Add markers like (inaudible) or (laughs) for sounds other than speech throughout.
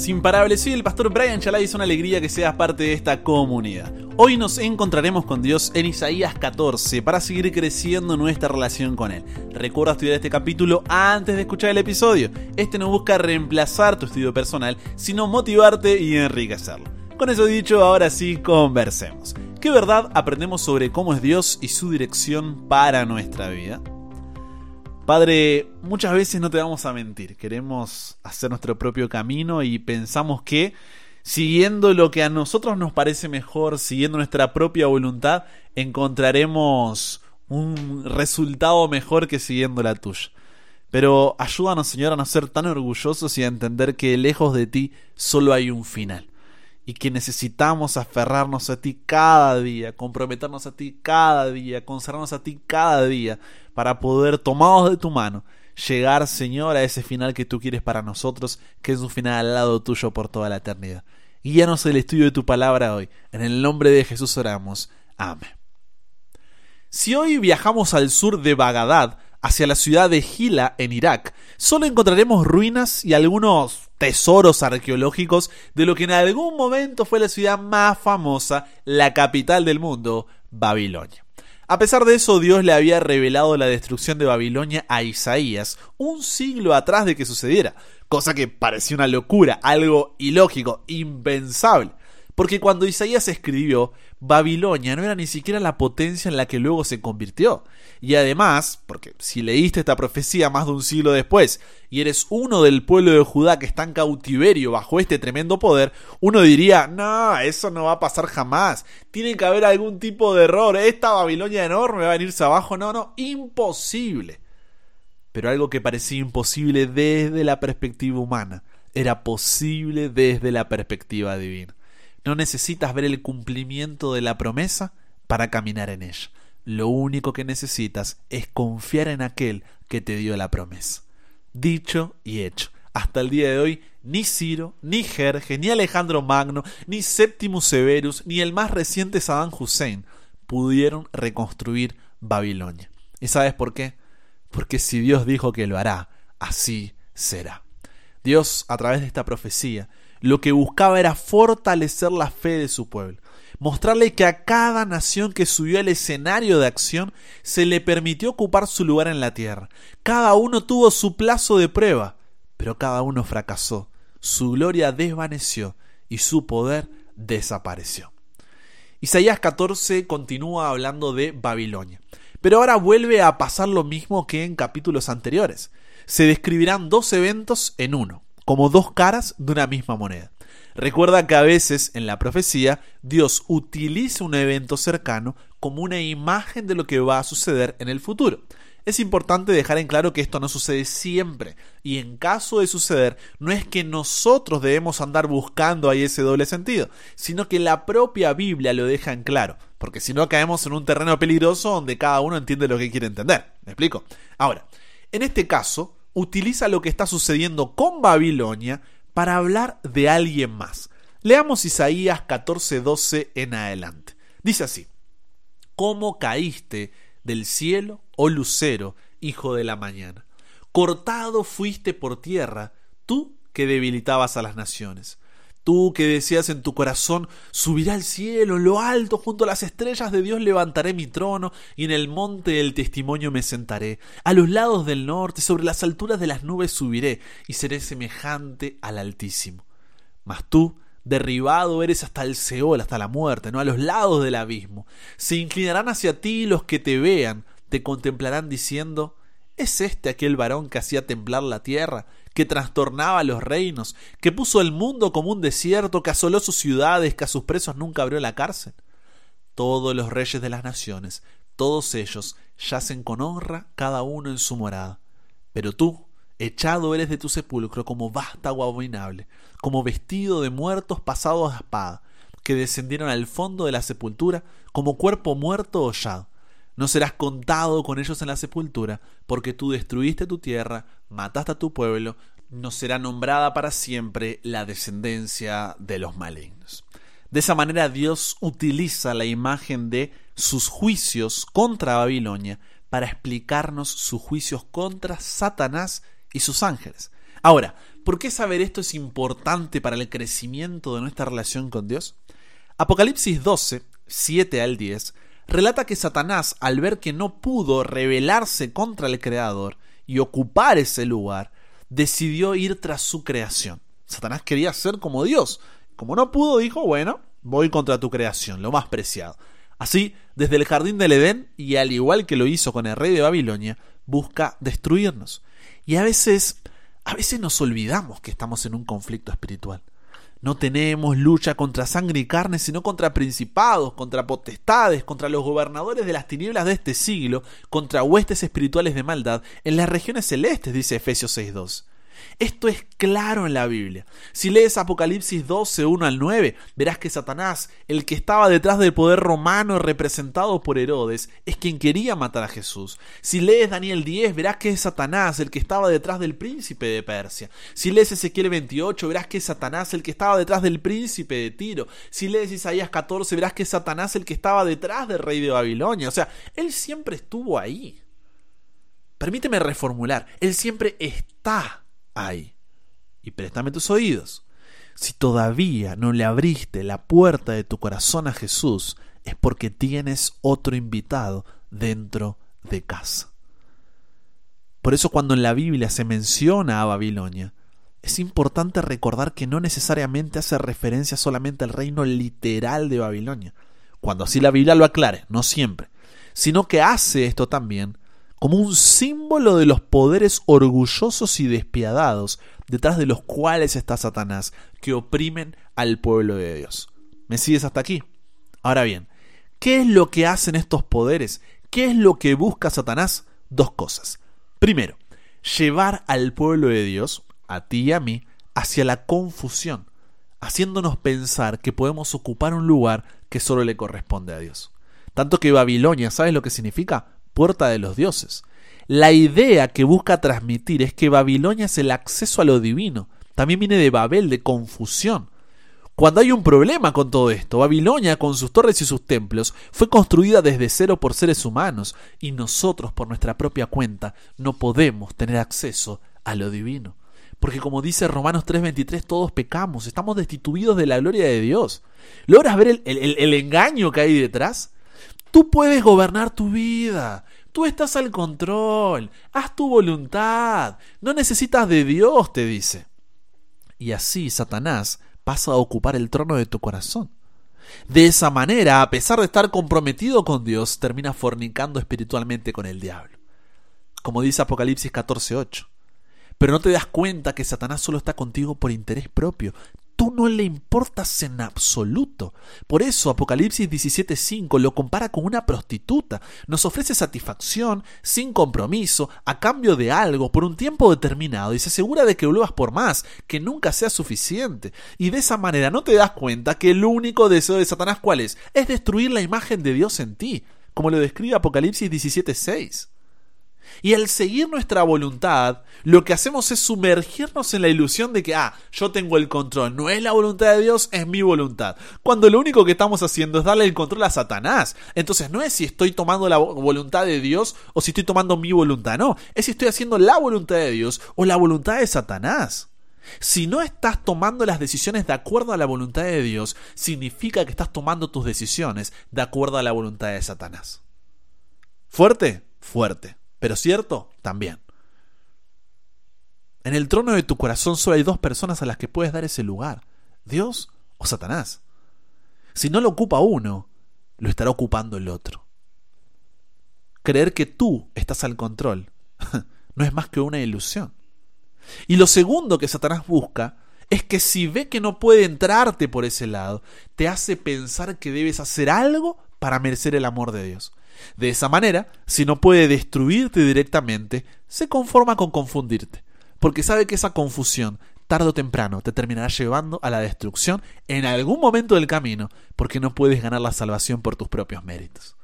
días imparables. Soy el pastor Brian Chalai y es una alegría que seas parte de esta comunidad. Hoy nos encontraremos con Dios en Isaías 14 para seguir creciendo nuestra relación con Él. Recuerda estudiar este capítulo antes de escuchar el episodio. Este no busca reemplazar tu estudio personal, sino motivarte y enriquecerlo. Con eso dicho, ahora sí conversemos. ¿Qué verdad aprendemos sobre cómo es Dios y su dirección para nuestra vida? Padre, muchas veces no te vamos a mentir, queremos hacer nuestro propio camino y pensamos que siguiendo lo que a nosotros nos parece mejor, siguiendo nuestra propia voluntad, encontraremos un resultado mejor que siguiendo la tuya. Pero ayúdanos, Señor, a no ser tan orgullosos y a entender que lejos de ti solo hay un final y que necesitamos aferrarnos a ti cada día, comprometernos a ti cada día, consagrarnos a ti cada día, para poder, tomados de tu mano, llegar, Señor, a ese final que tú quieres para nosotros, que es un final al lado tuyo por toda la eternidad. Guíanos el estudio de tu palabra hoy. En el nombre de Jesús oramos. Amén. Si hoy viajamos al sur de Bagdad, hacia la ciudad de Gila, en Irak, solo encontraremos ruinas y algunos tesoros arqueológicos de lo que en algún momento fue la ciudad más famosa, la capital del mundo, Babilonia. A pesar de eso, Dios le había revelado la destrucción de Babilonia a Isaías un siglo atrás de que sucediera, cosa que parecía una locura, algo ilógico, impensable. Porque cuando Isaías escribió, Babilonia no era ni siquiera la potencia en la que luego se convirtió. Y además, porque si leíste esta profecía más de un siglo después y eres uno del pueblo de Judá que está en cautiverio bajo este tremendo poder, uno diría, no, eso no va a pasar jamás. Tiene que haber algún tipo de error. Esta Babilonia enorme va a venirse abajo. No, no, imposible. Pero algo que parecía imposible desde la perspectiva humana, era posible desde la perspectiva divina. No necesitas ver el cumplimiento de la promesa para caminar en ella. Lo único que necesitas es confiar en aquel que te dio la promesa. Dicho y hecho. Hasta el día de hoy, ni Ciro, ni Jerje, ni Alejandro Magno, ni Septimus Severus, ni el más reciente Saddam Hussein pudieron reconstruir Babilonia. ¿Y sabes por qué? Porque si Dios dijo que lo hará, así será. Dios, a través de esta profecía, lo que buscaba era fortalecer la fe de su pueblo, mostrarle que a cada nación que subió al escenario de acción se le permitió ocupar su lugar en la tierra. Cada uno tuvo su plazo de prueba, pero cada uno fracasó, su gloria desvaneció y su poder desapareció. Isaías 14 continúa hablando de Babilonia, pero ahora vuelve a pasar lo mismo que en capítulos anteriores. Se describirán dos eventos en uno como dos caras de una misma moneda. Recuerda que a veces en la profecía Dios utiliza un evento cercano como una imagen de lo que va a suceder en el futuro. Es importante dejar en claro que esto no sucede siempre y en caso de suceder no es que nosotros debemos andar buscando ahí ese doble sentido, sino que la propia Biblia lo deja en claro, porque si no caemos en un terreno peligroso donde cada uno entiende lo que quiere entender. ¿Me explico? Ahora, en este caso, utiliza lo que está sucediendo con Babilonia para hablar de alguien más. Leamos Isaías 14:12 en adelante. Dice así: ¿Cómo caíste del cielo, oh lucero, hijo de la mañana? Cortado fuiste por tierra, tú que debilitabas a las naciones. Tú que decías en tu corazón, subiré al cielo, en lo alto, junto a las estrellas de Dios levantaré mi trono, y en el monte del testimonio me sentaré. A los lados del norte, sobre las alturas de las nubes subiré, y seré semejante al Altísimo. Mas tú, derribado eres hasta el Seol, hasta la muerte, ¿no? A los lados del abismo. Se inclinarán hacia ti los que te vean, te contemplarán diciendo, ¿Es este aquel varón que hacía temblar la tierra, que trastornaba los reinos, que puso el mundo como un desierto, que asoló sus ciudades, que a sus presos nunca abrió la cárcel? Todos los reyes de las naciones, todos ellos, yacen con honra cada uno en su morada. Pero tú, echado eres de tu sepulcro como vástago abominable, como vestido de muertos pasados a espada, que descendieron al fondo de la sepultura, como cuerpo muerto hollado no serás contado con ellos en la sepultura, porque tú destruiste tu tierra, mataste a tu pueblo, no será nombrada para siempre la descendencia de los malignos. De esa manera Dios utiliza la imagen de sus juicios contra Babilonia para explicarnos sus juicios contra Satanás y sus ángeles. Ahora, ¿Por qué saber esto es importante para el crecimiento de nuestra relación con Dios? Apocalipsis 12, 7 al 10, relata que Satanás, al ver que no pudo rebelarse contra el Creador y ocupar ese lugar, decidió ir tras su creación. Satanás quería ser como Dios. Como no pudo, dijo, bueno, voy contra tu creación, lo más preciado. Así, desde el jardín del Edén, y al igual que lo hizo con el rey de Babilonia, busca destruirnos. Y a veces, a veces nos olvidamos que estamos en un conflicto espiritual. No tenemos lucha contra sangre y carne, sino contra principados, contra potestades, contra los gobernadores de las tinieblas de este siglo, contra huestes espirituales de maldad en las regiones celestes, dice Efesios 6.2. Esto es claro en la Biblia. Si lees Apocalipsis 12, 1 al 9, verás que Satanás, el que estaba detrás del poder romano representado por Herodes, es quien quería matar a Jesús. Si lees Daniel 10, verás que es Satanás el que estaba detrás del príncipe de Persia. Si lees Ezequiel 28, verás que es Satanás el que estaba detrás del príncipe de Tiro. Si lees Isaías 14, verás que es Satanás el que estaba detrás del rey de Babilonia. O sea, él siempre estuvo ahí. Permíteme reformular, él siempre está Y préstame tus oídos. Si todavía no le abriste la puerta de tu corazón a Jesús, es porque tienes otro invitado dentro de casa. Por eso cuando en la Biblia se menciona a Babilonia, es importante recordar que no necesariamente hace referencia solamente al reino literal de Babilonia, cuando así la Biblia lo aclare, no siempre, sino que hace esto también como un símbolo de los poderes orgullosos y despiadados detrás de los cuales está Satanás, que oprimen al pueblo de Dios. ¿Me sigues hasta aquí? Ahora bien, ¿qué es lo que hacen estos poderes? ¿Qué es lo que busca Satanás? Dos cosas. Primero, llevar al pueblo de Dios, a ti y a mí, hacia la confusión, haciéndonos pensar que podemos ocupar un lugar que solo le corresponde a Dios. Tanto que Babilonia, ¿sabes lo que significa? Puerta de los dioses. La idea que busca transmitir es que Babilonia es el acceso a lo divino. También viene de Babel, de confusión. Cuando hay un problema con todo esto, Babilonia, con sus torres y sus templos, fue construida desde cero por seres humanos, y nosotros, por nuestra propia cuenta, no podemos tener acceso a lo divino. Porque como dice Romanos 3:23, todos pecamos, estamos destituidos de la gloria de Dios. ¿Logras ver el, el, el engaño que hay detrás? Tú puedes gobernar tu vida. Tú estás al control. Haz tu voluntad. No necesitas de Dios, te dice. Y así Satanás pasa a ocupar el trono de tu corazón. De esa manera, a pesar de estar comprometido con Dios, termina fornicando espiritualmente con el diablo. Como dice Apocalipsis 14:8. Pero no te das cuenta que Satanás solo está contigo por interés propio tú no le importas en absoluto. Por eso Apocalipsis 17:5 lo compara con una prostituta. Nos ofrece satisfacción sin compromiso, a cambio de algo, por un tiempo determinado, y se asegura de que vuelvas por más, que nunca sea suficiente. Y de esa manera no te das cuenta que el único deseo de Satanás cuál es? Es destruir la imagen de Dios en ti, como lo describe Apocalipsis 17:6. Y al seguir nuestra voluntad, lo que hacemos es sumergirnos en la ilusión de que, ah, yo tengo el control, no es la voluntad de Dios, es mi voluntad. Cuando lo único que estamos haciendo es darle el control a Satanás. Entonces no es si estoy tomando la voluntad de Dios o si estoy tomando mi voluntad, no, es si estoy haciendo la voluntad de Dios o la voluntad de Satanás. Si no estás tomando las decisiones de acuerdo a la voluntad de Dios, significa que estás tomando tus decisiones de acuerdo a la voluntad de Satanás. ¿Fuerte? Fuerte. Pero cierto, también. En el trono de tu corazón solo hay dos personas a las que puedes dar ese lugar, Dios o Satanás. Si no lo ocupa uno, lo estará ocupando el otro. Creer que tú estás al control (laughs) no es más que una ilusión. Y lo segundo que Satanás busca es que si ve que no puede entrarte por ese lado, te hace pensar que debes hacer algo para merecer el amor de Dios. De esa manera, si no puede destruirte directamente, se conforma con confundirte, porque sabe que esa confusión, tarde o temprano, te terminará llevando a la destrucción en algún momento del camino, porque no puedes ganar la salvación por tus propios méritos.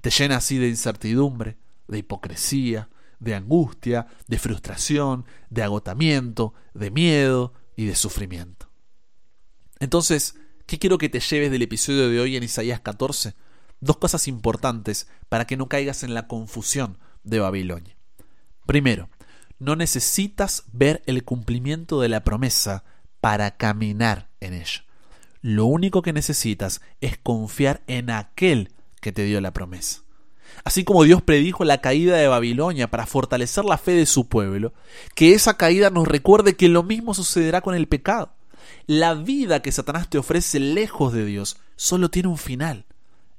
Te llena así de incertidumbre, de hipocresía, de angustia, de frustración, de agotamiento, de miedo y de sufrimiento. Entonces, ¿qué quiero que te lleves del episodio de hoy en Isaías 14? Dos cosas importantes para que no caigas en la confusión de Babilonia. Primero, No necesitas ver el cumplimiento de la promesa para caminar en ella. Lo único que necesitas es confiar en aquel que te dio la promesa. Así como Dios predijo la caída de Babilonia para fortalecer la fe de su pueblo, que esa caída nos recuerde que lo mismo sucederá con el pecado. La vida que Satanás te ofrece lejos de Dios solo tiene un final,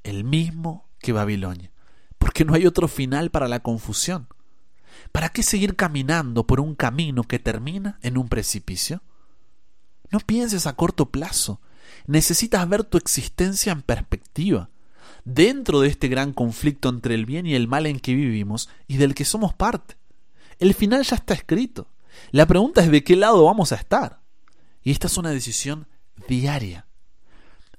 el mismo que Babilonia, porque no hay otro final para la confusión. ¿Para qué seguir caminando por un camino que termina en un precipicio? No pienses a corto plazo. Necesitas ver tu existencia en perspectiva, dentro de este gran conflicto entre el bien y el mal en que vivimos y del que somos parte. El final ya está escrito. La pregunta es de qué lado vamos a estar. Y esta es una decisión diaria.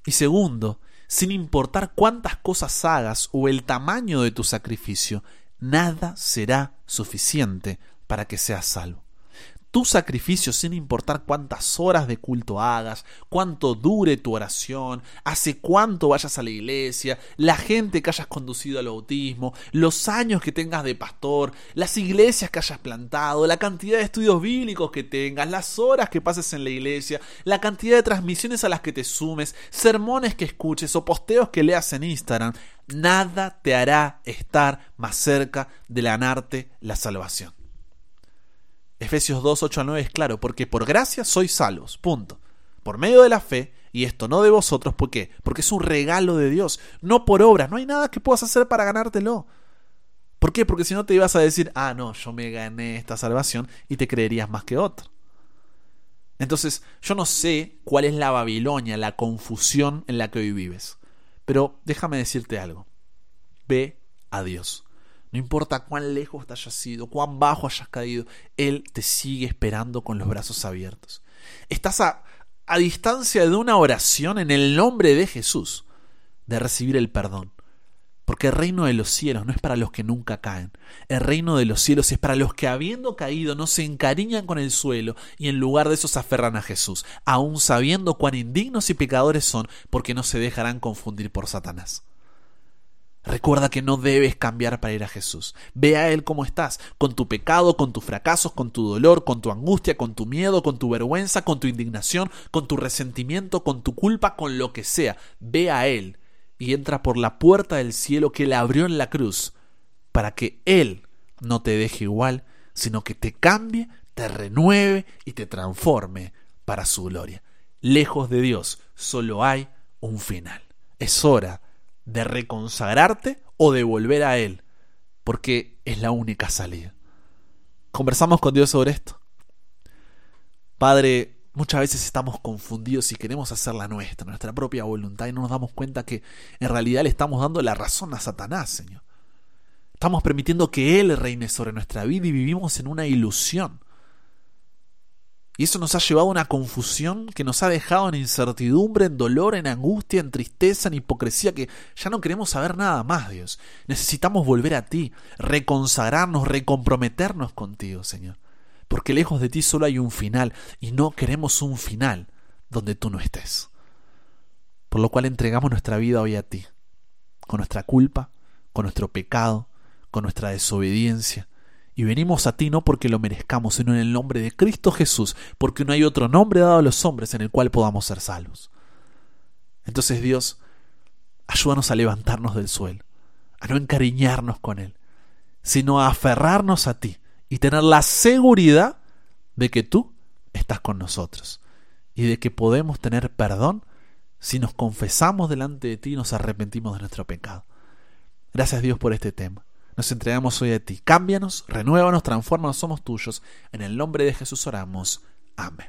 Y segundo, sin importar cuántas cosas hagas o el tamaño de tu sacrificio, nada será suficiente para que seas salvo tu sacrificio sin importar cuántas horas de culto hagas, cuánto dure tu oración, hace cuánto vayas a la iglesia, la gente que hayas conducido al bautismo, los años que tengas de pastor, las iglesias que hayas plantado, la cantidad de estudios bíblicos que tengas, las horas que pases en la iglesia, la cantidad de transmisiones a las que te sumes, sermones que escuches o posteos que leas en Instagram, nada te hará estar más cerca de ganarte la salvación. Efesios 2, 8 a 9 es claro, porque por gracia sois salvos, punto. Por medio de la fe, y esto no de vosotros, ¿por qué? Porque es un regalo de Dios, no por obras, no hay nada que puedas hacer para ganártelo. ¿Por qué? Porque si no te ibas a decir, ah, no, yo me gané esta salvación y te creerías más que otro. Entonces, yo no sé cuál es la Babilonia, la confusión en la que hoy vives, pero déjame decirte algo. Ve a Dios. No importa cuán lejos te hayas ido, cuán bajo hayas caído, Él te sigue esperando con los brazos abiertos. Estás a, a distancia de una oración en el nombre de Jesús, de recibir el perdón. Porque el reino de los cielos no es para los que nunca caen. El reino de los cielos es para los que habiendo caído no se encariñan con el suelo y en lugar de eso se aferran a Jesús, aun sabiendo cuán indignos y pecadores son porque no se dejarán confundir por Satanás. Recuerda que no debes cambiar para ir a Jesús. Ve a Él como estás, con tu pecado, con tus fracasos, con tu dolor, con tu angustia, con tu miedo, con tu vergüenza, con tu indignación, con tu resentimiento, con tu culpa, con lo que sea. Ve a Él y entra por la puerta del cielo que Él abrió en la cruz, para que Él no te deje igual, sino que te cambie, te renueve y te transforme para su gloria. Lejos de Dios solo hay un final. Es hora de reconsagrarte o de volver a Él, porque es la única salida. Conversamos con Dios sobre esto. Padre, muchas veces estamos confundidos y queremos hacer la nuestra, nuestra propia voluntad, y no nos damos cuenta que en realidad le estamos dando la razón a Satanás, Señor. Estamos permitiendo que Él reine sobre nuestra vida y vivimos en una ilusión. Y eso nos ha llevado a una confusión que nos ha dejado en incertidumbre, en dolor, en angustia, en tristeza, en hipocresía, que ya no queremos saber nada más, Dios. Necesitamos volver a ti, reconsagrarnos, recomprometernos contigo, Señor. Porque lejos de ti solo hay un final, y no queremos un final donde tú no estés. Por lo cual entregamos nuestra vida hoy a ti, con nuestra culpa, con nuestro pecado, con nuestra desobediencia, y venimos a ti no porque lo merezcamos, sino en el nombre de Cristo Jesús, porque no hay otro nombre dado a los hombres en el cual podamos ser salvos. Entonces Dios, ayúdanos a levantarnos del suelo, a no encariñarnos con Él, sino a aferrarnos a ti y tener la seguridad de que tú estás con nosotros y de que podemos tener perdón si nos confesamos delante de ti y nos arrepentimos de nuestro pecado. Gracias Dios por este tema. Nos entregamos hoy a ti. Cámbianos, renuévanos, transfórmanos, somos tuyos. En el nombre de Jesús oramos. Amén.